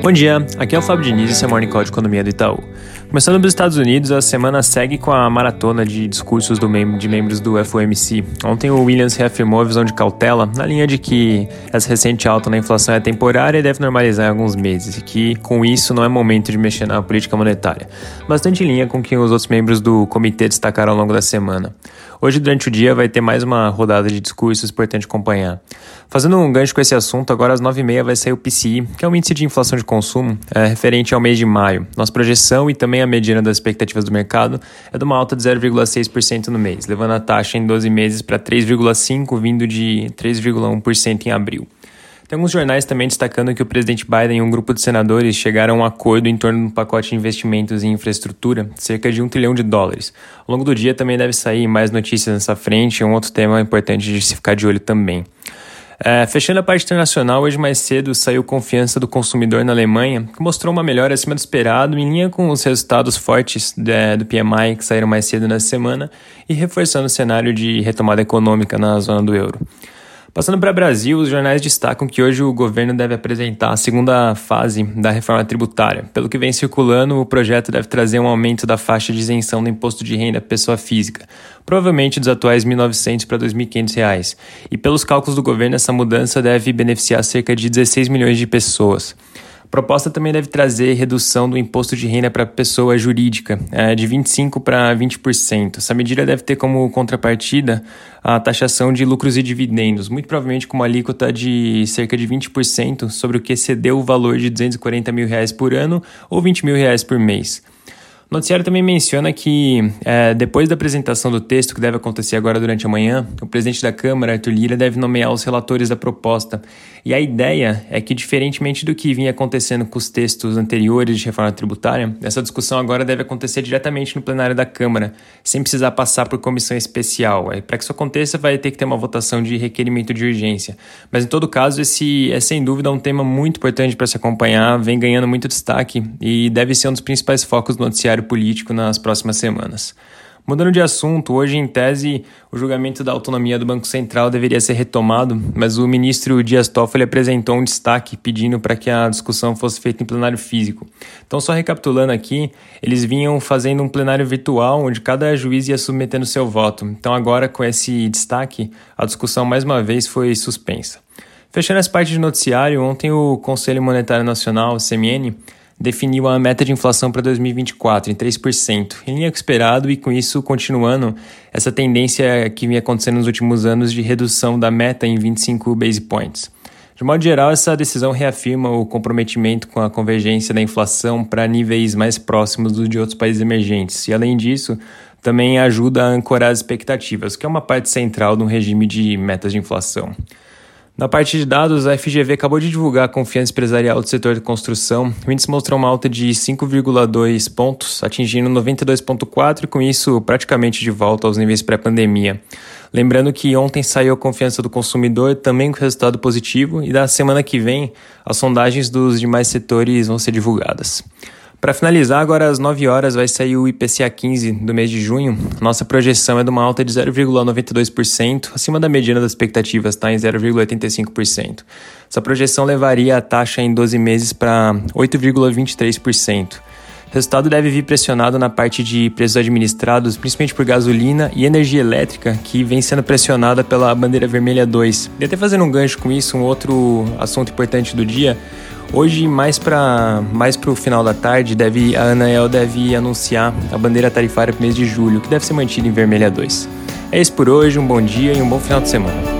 Bom dia, aqui é o Fábio Diniz e esse é o Morning Call de Economia do Itaú. Começando nos Estados Unidos, a semana segue com a maratona de discursos mem de membros do FOMC. Ontem o Williams reafirmou a visão de cautela na linha de que essa recente alta na inflação é temporária e deve normalizar em alguns meses, e que com isso não é momento de mexer na política monetária. Bastante em linha com o que os outros membros do comitê destacaram ao longo da semana. Hoje, durante o dia, vai ter mais uma rodada de discursos importante acompanhar. Fazendo um gancho com esse assunto, agora às 9h30 vai sair o PCI, que é o índice de inflação de consumo, é, referente ao mês de maio. Nossa projeção e também a medida das expectativas do mercado é de uma alta de 0,6% no mês, levando a taxa em 12 meses para 3,5%, vindo de 3,1% em abril. Tem alguns jornais também destacando que o presidente Biden e um grupo de senadores chegaram a um acordo em torno de um pacote de investimentos em infraestrutura, cerca de um trilhão de dólares. Ao longo do dia também deve sair mais notícias nessa frente, um outro tema importante de se ficar de olho também. É, fechando a parte internacional, hoje mais cedo saiu confiança do consumidor na Alemanha, que mostrou uma melhora acima do esperado, em linha com os resultados fortes de, do PMI que saíram mais cedo na semana e reforçando o cenário de retomada econômica na zona do euro. Passando para o Brasil, os jornais destacam que hoje o governo deve apresentar a segunda fase da reforma tributária. Pelo que vem circulando, o projeto deve trazer um aumento da faixa de isenção do imposto de renda pessoa física, provavelmente dos atuais R$ 1.900 para R$ 2.500. E pelos cálculos do governo, essa mudança deve beneficiar cerca de 16 milhões de pessoas. A proposta também deve trazer redução do imposto de renda para pessoa jurídica, é, de 25% para 20%. Essa medida deve ter como contrapartida a taxação de lucros e dividendos, muito provavelmente com uma alíquota de cerca de 20% sobre o que excedeu o valor de 240 mil reais por ano ou 20 mil reais por mês. O noticiário também menciona que, é, depois da apresentação do texto, que deve acontecer agora durante a manhã, o presidente da Câmara, Arthur Lira, deve nomear os relatores da proposta. E a ideia é que, diferentemente do que vinha acontecendo com os textos anteriores de reforma tributária, essa discussão agora deve acontecer diretamente no plenário da Câmara, sem precisar passar por comissão especial. Para que isso aconteça, vai ter que ter uma votação de requerimento de urgência. Mas, em todo caso, esse é sem dúvida um tema muito importante para se acompanhar, vem ganhando muito destaque e deve ser um dos principais focos do noticiário cenário político nas próximas semanas. Mudando de assunto, hoje, em tese, o julgamento da autonomia do Banco Central deveria ser retomado, mas o ministro Dias Toffoli apresentou um destaque pedindo para que a discussão fosse feita em plenário físico. Então, só recapitulando aqui, eles vinham fazendo um plenário virtual onde cada juiz ia submetendo seu voto. Então, agora, com esse destaque, a discussão mais uma vez foi suspensa. Fechando essa parte de noticiário, ontem o Conselho Monetário Nacional, CMN, definiu a meta de inflação para 2024 em 3%, em linha com o esperado e com isso continuando essa tendência que vinha acontecendo nos últimos anos de redução da meta em 25 base points. De modo geral, essa decisão reafirma o comprometimento com a convergência da inflação para níveis mais próximos dos de outros países emergentes. E além disso, também ajuda a ancorar as expectativas, que é uma parte central de um regime de metas de inflação. Na parte de dados, a FGV acabou de divulgar a confiança empresarial do setor de construção. O índice mostrou uma alta de 5,2 pontos, atingindo 92,4 e com isso praticamente de volta aos níveis pré-pandemia. Lembrando que ontem saiu a confiança do consumidor também com resultado positivo e da semana que vem as sondagens dos demais setores vão ser divulgadas. Para finalizar, agora às 9 horas vai sair o IPCA 15 do mês de junho. Nossa projeção é de uma alta de 0,92%, acima da mediana das expectativas, está em 0,85%. Essa projeção levaria a taxa em 12 meses para 8,23%. O resultado deve vir pressionado na parte de preços administrados, principalmente por gasolina e energia elétrica, que vem sendo pressionada pela bandeira vermelha 2. E até fazendo um gancho com isso, um outro assunto importante do dia, Hoje, mais para mais o final da tarde, deve, a Anael deve anunciar a bandeira tarifária para o mês de julho, que deve ser mantida em vermelha 2. É isso por hoje, um bom dia e um bom final de semana.